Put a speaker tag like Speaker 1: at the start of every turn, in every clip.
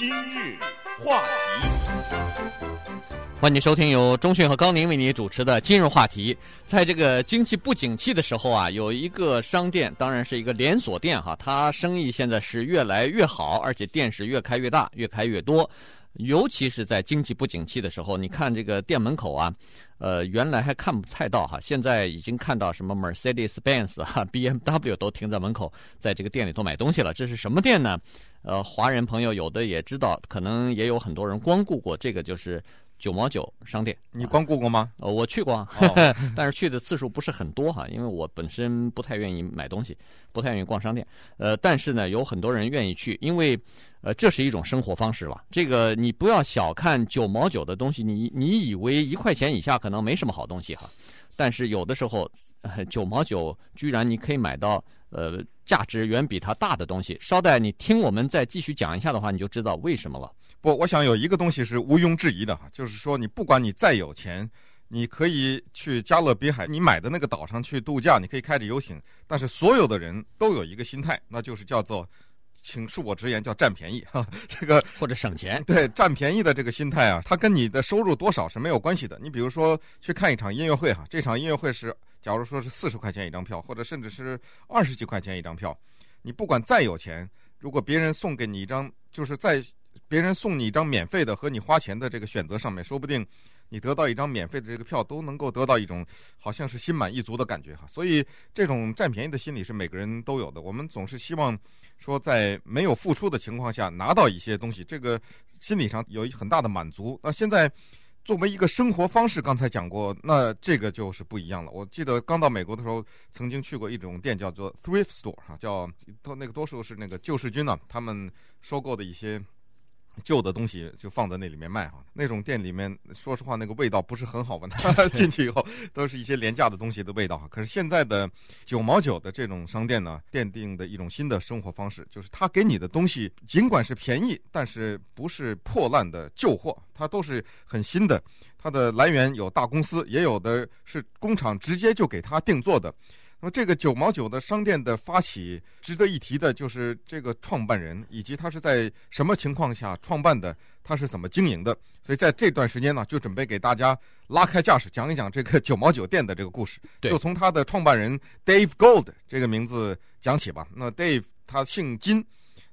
Speaker 1: 今日话题，
Speaker 2: 欢迎收听由中讯和高宁为你主持的今日话题。在这个经济不景气的时候啊，有一个商店，当然是一个连锁店哈，它生意现在是越来越好，而且店是越开越大，越开越多。尤其是在经济不景气的时候，你看这个店门口啊，呃，原来还看不太到哈，现在已经看到什么 Mercedes-Benz 哈、BMW 都停在门口，在这个店里头买东西了。这是什么店呢？呃，华人朋友有的也知道，可能也有很多人光顾过。这个就是。九毛九商店，
Speaker 3: 你光顾过吗？
Speaker 2: 呃，我去过，但是去的次数不是很多哈，因为我本身不太愿意买东西，不太愿意逛商店。呃，但是呢，有很多人愿意去，因为呃，这是一种生活方式了。这个你不要小看九毛九的东西，你你以为一块钱以下可能没什么好东西哈，但是有的时候，呃，九毛九居然你可以买到呃价值远比它大的东西。稍待，你听我们再继续讲一下的话，你就知道为什么了。
Speaker 3: 不，我想有一个东西是毋庸置疑的哈，就是说你不管你再有钱，你可以去加勒比海你买的那个岛上去度假，你可以开着游艇，但是所有的人都有一个心态，那就是叫做，请恕我直言，叫占便宜哈，这个
Speaker 2: 或者省钱，
Speaker 3: 对，占便宜的这个心态啊，它跟你的收入多少是没有关系的。你比如说去看一场音乐会哈，这场音乐会是假如说是四十块钱一张票，或者甚至是二十几块钱一张票，你不管再有钱，如果别人送给你一张，就是在别人送你一张免费的和你花钱的这个选择上面，说不定你得到一张免费的这个票，都能够得到一种好像是心满意足的感觉哈。所以这种占便宜的心理是每个人都有的。我们总是希望说在没有付出的情况下拿到一些东西，这个心理上有一很大的满足。那现在作为一个生活方式，刚才讲过，那这个就是不一样了。我记得刚到美国的时候，曾经去过一种店叫做 thrift store 哈，叫那个多数是那个救世军呢，他们收购的一些。旧的东西就放在那里面卖哈，那种店里面，说实话，那个味道不是很好闻。进去以后都是一些廉价的东西的味道哈。可是现在的九毛九的这种商店呢，奠定的一种新的生活方式，就是他给你的东西尽管是便宜，但是不是破烂的旧货，它都是很新的。它的来源有大公司，也有的是工厂直接就给他定做的。那么这个九毛九的商店的发起，值得一提的就是这个创办人以及他是在什么情况下创办的，他是怎么经营的。所以在这段时间呢，就准备给大家拉开架势，讲一讲这个九毛九店的这个故事。就从他的创办人 Dave Gold 这个名字讲起吧。那 Dave 他姓金，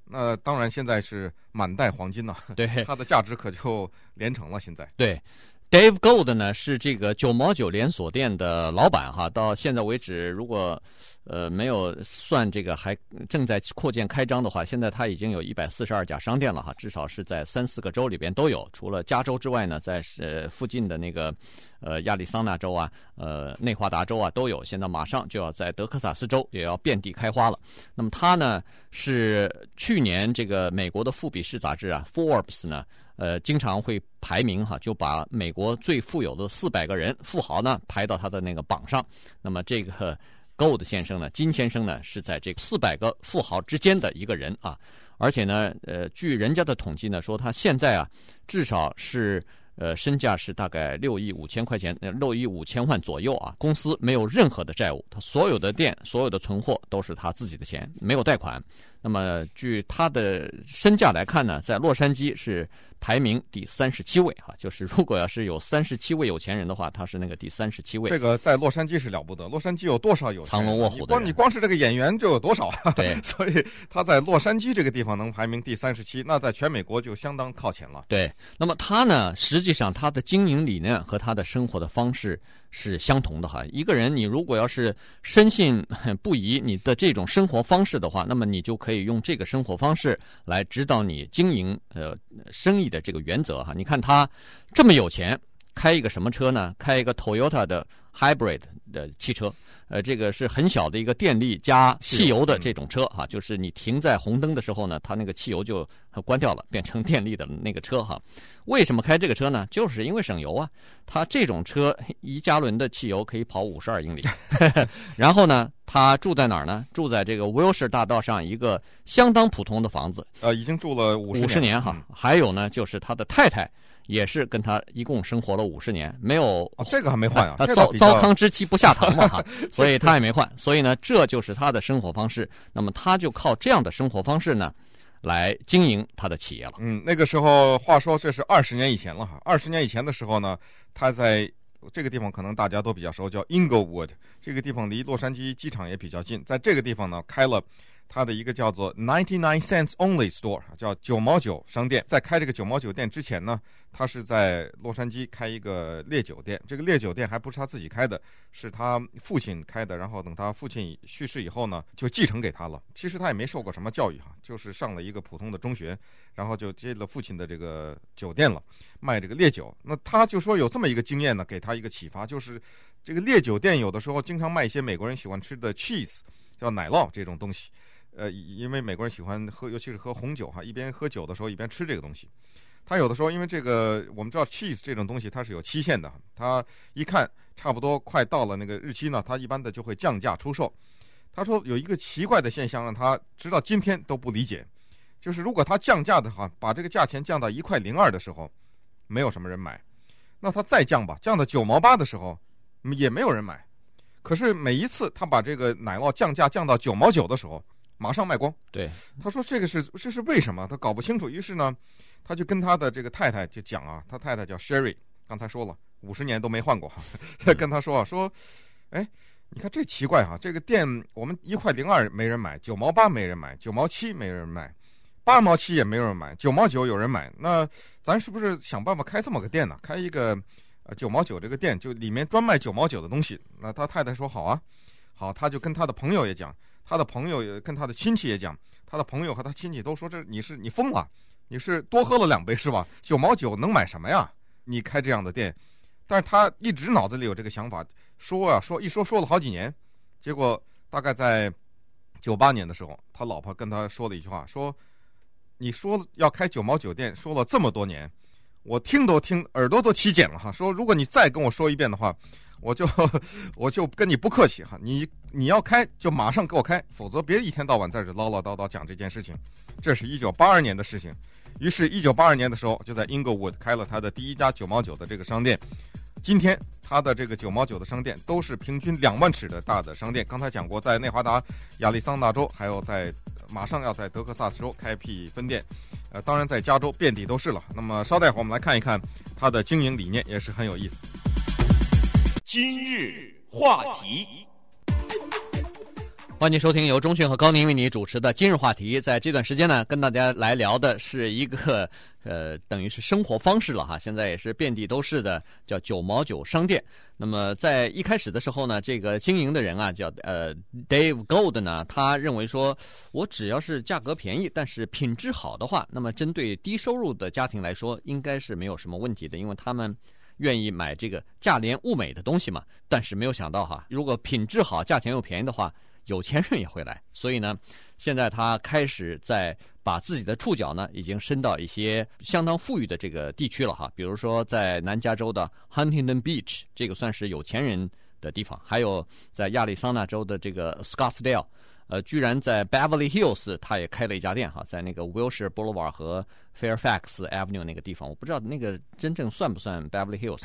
Speaker 3: 那当然现在是满袋黄金了。
Speaker 2: 对，
Speaker 3: 他的价值可就连城了。现在
Speaker 2: 对。Dave Gold 呢是这个九毛九连锁店的老板哈，到现在为止，如果呃没有算这个还正在扩建开张的话，现在他已经有一百四十二家商店了哈，至少是在三四个州里边都有，除了加州之外呢，在呃附近的那个呃亚利桑那州啊、呃内华达州啊都有，现在马上就要在德克萨斯州也要遍地开花了。那么他呢是去年这个美国的富比士杂志啊 Forbes 呢。呃，经常会排名哈，就把美国最富有的四百个人富豪呢排到他的那个榜上。那么这个 Gold 先生呢，金先生呢，是在这四百个富豪之间的一个人啊。而且呢，呃，据人家的统计呢，说他现在啊，至少是呃身价是大概六亿五千块钱，六亿五千万左右啊。公司没有任何的债务，他所有的店、所有的存货都是他自己的钱，没有贷款。那么，据他的身价来看呢，在洛杉矶是排名第三十七位哈，就是如果要是有三十七位有钱人的话，他是那个第三十七位。
Speaker 3: 这个在洛杉矶是了不得，洛杉矶有多少有？
Speaker 2: 藏龙卧虎的
Speaker 3: 光你光是这个演员就有多少？
Speaker 2: 对，
Speaker 3: 所以他在洛杉矶这个地方能排名第三十七，那在全美国就相当靠前了。
Speaker 2: 对，那么他呢，实际上他的经营理念和他的生活的方式是相同的哈。一个人你如果要是深信不疑你的这种生活方式的话，那么你就可以用这个生活方式来指导你经营呃生意的这个原则哈。你看他这么有钱，开一个什么车呢？开一个 Toyota 的 Hybrid 的汽车。呃，这个是很小的一个电力加汽油的这种车哈，就是你停在红灯的时候呢，它那个汽油就关掉了，变成电力的那个车哈。为什么开这个车呢？就是因为省油啊。它这种车一加仑的汽油可以跑五十二英里。然后呢，他住在哪儿呢？住在这个 Wilshire 大道上一个相当普通的房子。
Speaker 3: 呃，已经住了五十
Speaker 2: 五十年哈。还有呢，就是他的太太。也是跟他一共生活了五十年，没有
Speaker 3: 啊，这个还没换啊，
Speaker 2: 他糟糟糠之妻不下堂嘛哈，所以他也没换，所以呢，这就是他的生活方式。那么他就靠这样的生活方式呢，来经营他的企业了。
Speaker 3: 嗯，那个时候，话说这是二十年以前了哈。二十年以前的时候呢，他在这个地方可能大家都比较熟，叫 Inglewood，这个地方离洛杉矶机场也比较近，在这个地方呢开了。他的一个叫做 Ninety Nine Cents Only Store，叫九毛九商店。在开这个九毛九店之前呢，他是在洛杉矶开一个烈酒店。这个烈酒店还不是他自己开的，是他父亲开的。然后等他父亲去世以后呢，就继承给他了。其实他也没受过什么教育哈，就是上了一个普通的中学，然后就接了父亲的这个酒店了，卖这个烈酒。那他就说有这么一个经验呢，给他一个启发，就是这个烈酒店有的时候经常卖一些美国人喜欢吃的 cheese，叫奶酪这种东西。呃，因为美国人喜欢喝，尤其是喝红酒哈，一边喝酒的时候一边吃这个东西。他有的时候，因为这个我们知道 cheese 这种东西它是有期限的，他一看差不多快到了那个日期呢，他一般的就会降价出售。他说有一个奇怪的现象让他直到今天都不理解，就是如果他降价的话，把这个价钱降到一块零二的时候，没有什么人买。那他再降吧，降到九毛八的时候，也没有人买。可是每一次他把这个奶酪降价降到九毛九的时候，马上卖光。对，他说这个是这是为什么？他搞不清楚。于是呢，他就跟他的这个太太就讲啊，他太太叫 Sherry，刚才说了五十年都没换过哈。跟他说啊，说，哎，你看这奇怪哈，这个店我们一块零二没人买，九毛八没人买，九毛七没人买，八毛七也没有人买，九毛九有人买。那咱是不是想办法开这么个店呢？开一个呃九毛九这个店，就里面专卖九毛九的东西。那他太太说好啊，好，他就跟他的朋友也讲。他的朋友也跟他的亲戚也讲，他的朋友和他亲戚都说：“这你是你疯了，你是多喝了两杯是吧？九毛九能买什么呀？你开这样的店。”但是他一直脑子里有这个想法，说啊说，一说说了好几年，结果大概在九八年的时候，他老婆跟他说了一句话：“说你说要开九毛酒店，说了这么多年，我听都听耳朵都起茧了哈。说如果你再跟我说一遍的话。”我就我就跟你不客气哈，你你要开就马上给我开，否则别一天到晚在这唠唠叨叨讲这件事情。这是一九八二年的事情，于是，一九八二年的时候，就在 Inglewood 开了他的第一家九毛九的这个商店。今天，他的这个九毛九的商店都是平均两万尺的大的商店。刚才讲过，在内华达、亚利桑那州，还有在马上要在德克萨斯州开辟分店，呃，当然在加州遍地都是了。那么，稍待会儿我们来看一看他的经营理念，也是很有意思。
Speaker 1: 今日话题，
Speaker 2: 欢迎收听由钟迅和高宁为你主持的今日话题。在这段时间呢，跟大家来聊的是一个呃，等于是生活方式了哈。现在也是遍地都是的，叫九毛九商店。那么在一开始的时候呢，这个经营的人啊，叫呃 Dave Gold 呢，他认为说，我只要是价格便宜，但是品质好的话，那么针对低收入的家庭来说，应该是没有什么问题的，因为他们。愿意买这个价廉物美的东西嘛？但是没有想到哈，如果品质好、价钱又便宜的话，有钱人也会来。所以呢，现在他开始在把自己的触角呢，已经伸到一些相当富裕的这个地区了哈。比如说在南加州的 Huntington Beach，这个算是有钱人的地方；还有在亚利桑那州的这个 Scottsdale。呃，居然在 Beverly Hills，他也开了一家店哈，在那个 Wilshire Boulevard 和 Fairfax Avenue 那个地方，我不知道那个真正算不算 Beverly Hills，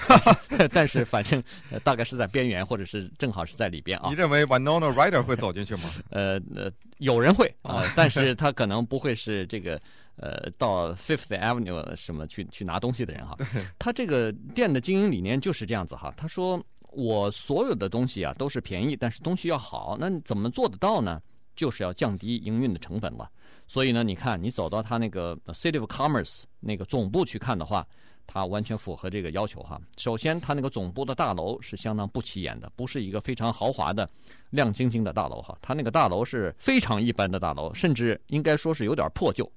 Speaker 2: 但是 反正、呃、大概是在边缘，或者是正好是在里边啊。
Speaker 3: 你认为 Winona Ryder 会走进去吗？
Speaker 2: 呃呃，有人会啊、呃，但是他可能不会是这个呃到 Fifth Avenue 什么去去拿东西的人哈。他这个店的经营理念就是这样子哈，他说我所有的东西啊都是便宜，但是东西要好，那怎么做得到呢？就是要降低营运的成本了，所以呢，你看，你走到他那个 City of Commerce 那个总部去看的话，它完全符合这个要求哈。首先，它那个总部的大楼是相当不起眼的，不是一个非常豪华的、亮晶晶的大楼哈。它那个大楼是非常一般的大楼，甚至应该说是有点破旧。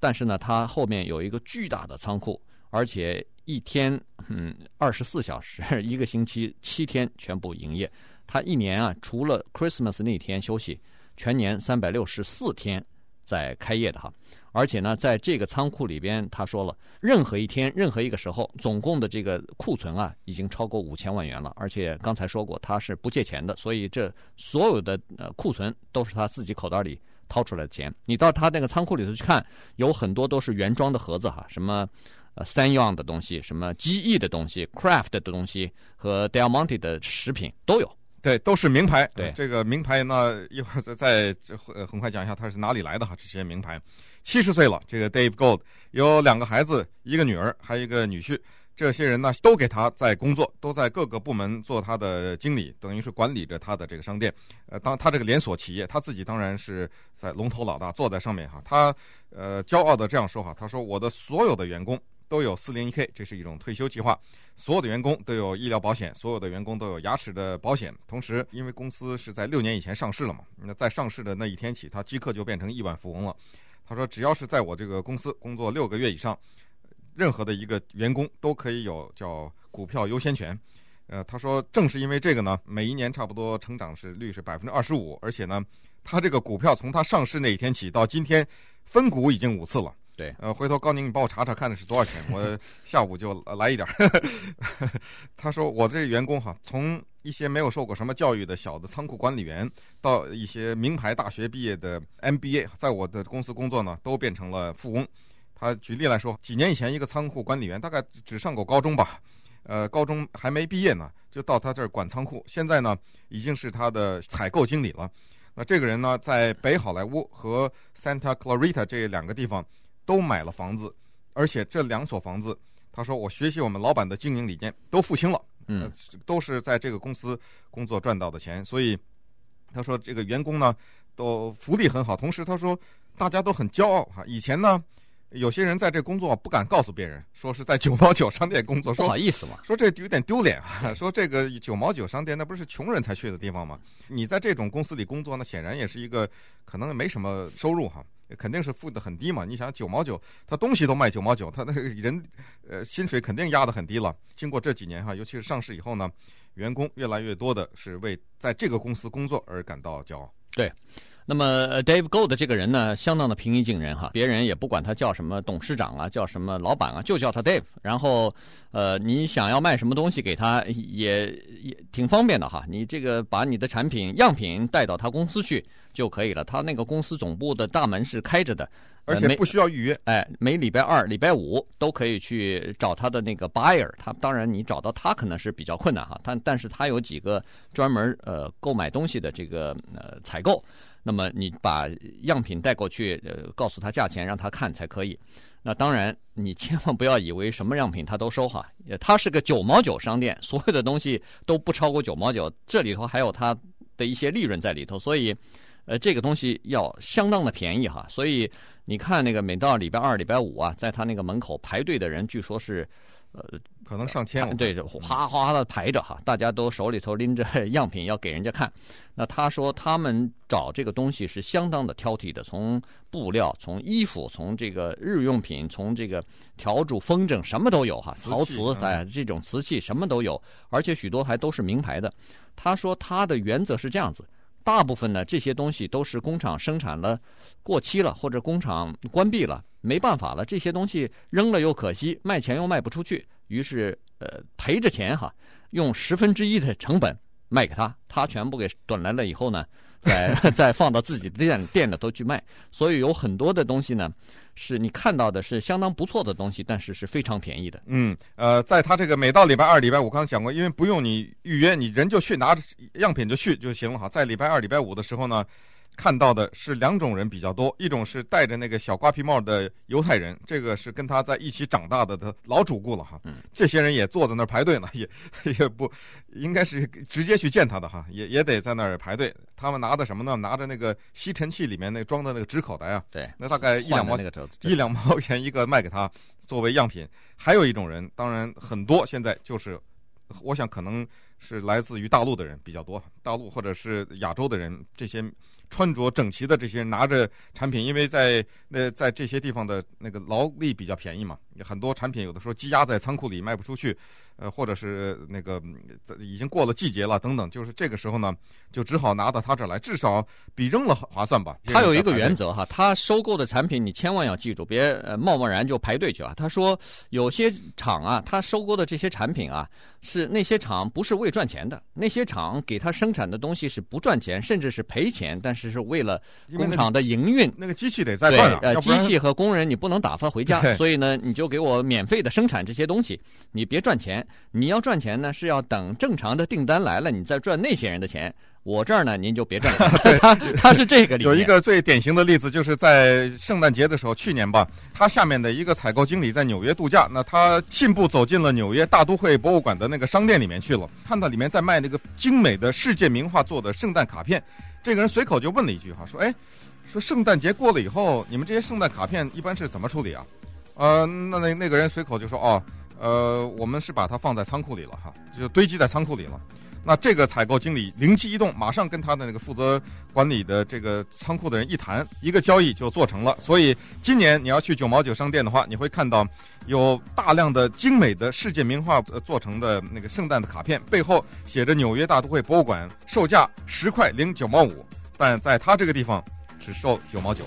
Speaker 2: 但是呢，它后面有一个巨大的仓库，而且一天嗯二十四小时，一个星期七天全部营业。它一年啊，除了 Christmas 那天休息。全年三百六十四天在开业的哈，而且呢，在这个仓库里边，他说了，任何一天、任何一个时候，总共的这个库存啊，已经超过五千万元了。而且刚才说过，他是不借钱的，所以这所有的呃库存都是他自己口袋里掏出来的钱。你到他那个仓库里头去看，有很多都是原装的盒子哈，什么呃三样的东西，什么 GE 的东西，craft 的东西和 Del Monte 的食品都有。
Speaker 3: 对，都是名牌。
Speaker 2: 对，
Speaker 3: 这个名牌呢，一会儿再再呃很快讲一下它是哪里来的哈，这些名牌。七十岁了，这个 Dave Gold 有两个孩子，一个女儿，还有一个女婿。这些人呢，都给他在工作，都在各个部门做他的经理，等于是管理着他的这个商店。呃，当他这个连锁企业，他自己当然是在龙头老大，坐在上面哈。他呃骄傲的这样说哈，他说我的所有的员工都有 401k，这是一种退休计划，所有的员工都有医疗保险，所有的员工都有牙齿的保险。同时，因为公司是在六年以前上市了嘛，那在上市的那一天起，他即刻就变成亿万富翁了。他说，只要是在我这个公司工作六个月以上。任何的一个员工都可以有叫股票优先权，呃，他说正是因为这个呢，每一年差不多成长是率是百分之二十五，而且呢，他这个股票从他上市那一天起到今天，分股已经五次了。
Speaker 2: 对，
Speaker 3: 呃，回头高宁你帮我查查看的是多少钱，我 下午就来一点。他说我这员工哈，从一些没有受过什么教育的小的仓库管理员，到一些名牌大学毕业的 MBA，在我的公司工作呢，都变成了富翁。他举例来说，几年以前，一个仓库管理员大概只上过高中吧，呃，高中还没毕业呢，就到他这儿管仓库。现在呢，已经是他的采购经理了。那这个人呢，在北好莱坞和 Santa Clarita 这两个地方都买了房子，而且这两所房子，他说我学习我们老板的经营理念都付清了，
Speaker 2: 嗯，
Speaker 3: 都是在这个公司工作赚到的钱。所以他说这个员工呢都福利很好，同时他说大家都很骄傲哈。以前呢。有些人在这工作不敢告诉别人，说是在九毛九商店工作，说
Speaker 2: 不好意思嘛，
Speaker 3: 说这有点丢脸啊。说这个九毛九商店那不是穷人才去的地方吗？你在这种公司里工作，那显然也是一个可能没什么收入哈，肯定是付的很低嘛。你想九毛九，他东西都卖九毛九，他那个人呃薪水肯定压得很低了。经过这几年哈，尤其是上市以后呢，员工越来越多的是为在这个公司工作而感到骄傲。
Speaker 2: 对。那么，Dave Gold 这个人呢，相当的平易近人哈，别人也不管他叫什么董事长啊，叫什么老板啊，就叫他 Dave。然后，呃，你想要卖什么东西给他，也也挺方便的哈。你这个把你的产品样品带到他公司去就可以了。他那个公司总部的大门是开着的，
Speaker 3: 而且不需要预约。
Speaker 2: 哎，每礼拜二、礼拜五都可以去找他的那个 buyer。他当然你找到他可能是比较困难哈，但但是他有几个专门呃购买东西的这个呃采购。那么你把样品带过去，呃，告诉他价钱，让他看才可以。那当然，你千万不要以为什么样品他都收哈，他是个九毛九商店，所有的东西都不超过九毛九，这里头还有他的一些利润在里头，所以，呃，这个东西要相当的便宜哈。所以你看那个每到礼拜二、礼拜五啊，在他那个门口排队的人，据说是，呃。
Speaker 3: 可能上千，
Speaker 2: 对，哗哗的排着哈，大家都手里头拎着 样品要给人家看。那他说他们找这个东西是相当的挑剔的，从布料、从衣服、从这个日用品、从这个笤帚、风筝，什么都有哈，陶瓷哎，这种瓷器什么都有，而且许多还都是名牌的。他说他的原则是这样子，大部分呢这些东西都是工厂生产了过期了，或者工厂关闭了，没办法了，这些东西扔了又可惜，卖钱又卖不出去。于是，呃，赔着钱哈，用十分之一的成本卖给他，他全部给转来了以后呢，再再 放到自己的店店里头去卖。所以有很多的东西呢，是你看到的是相当不错的东西，但是是非常便宜的。
Speaker 3: 嗯，呃，在他这个每到礼拜二、礼拜五，刚才讲过，因为不用你预约，你人就去拿着样品就去就行了哈。在礼拜二、礼拜五的时候呢。看到的是两种人比较多，一种是戴着那个小瓜皮帽的犹太人，这个是跟他在一起长大的的老主顾了哈。这些人也坐在那儿排队呢，也也不应该是直接去见他的哈，也也得在那儿排队。他们拿的什么呢？拿着那个吸尘器里面那装的那个纸口袋啊。
Speaker 2: 对，
Speaker 3: 那大概一两毛一两毛钱一个卖给他作为样品。还有一种人，当然很多，现在就是我想可能是来自于大陆的人比较多，大陆或者是亚洲的人这些。穿着整齐的这些拿着产品，因为在那在这些地方的那个劳力比较便宜嘛，很多产品有的时候积压在仓库里卖不出去，呃，或者是那个已经过了季节了等等，就是这个时候呢，就只好拿到他这来，至少比扔了划算吧。
Speaker 2: 他有一个原则哈，他收购的产品你千万要记住，别呃贸贸然就排队去啊。他说有些厂啊，他收购的这些产品啊，是那些厂不是为赚钱的，那些厂给他生产的东西是不赚钱，甚至是赔钱，但是是为了工厂的营运。
Speaker 3: 那个机器得在那儿，
Speaker 2: 呃，机器和工人你不能打发回家，所以呢，你就给我免费的生产这些东西，你别赚钱。你要赚钱呢，是要等正常的订单来了，你再赚那些人的钱。我这儿呢，您就别赚了。他他是这个理念。
Speaker 3: 有一个最典型的例子，就是在圣诞节的时候，去年吧，他下面的一个采购经理在纽约度假，那他信步走进了纽约大都会博物馆的那个商店里面去了，看到里面在卖那个精美的世界名画做的圣诞卡片，这个人随口就问了一句哈，说，哎，说圣诞节过了以后，你们这些圣诞卡片一般是怎么处理啊？呃，那那那个人随口就说，哦，呃，我们是把它放在仓库里了哈，就堆积在仓库里了。那这个采购经理灵机一动，马上跟他的那个负责管理的这个仓库的人一谈，一个交易就做成了。所以今年你要去九毛九商店的话，你会看到有大量的精美的世界名画做成的那个圣诞的卡片，背后写着纽约大都会博物馆，售价十块零九毛五，但在他这个地方只售九毛九。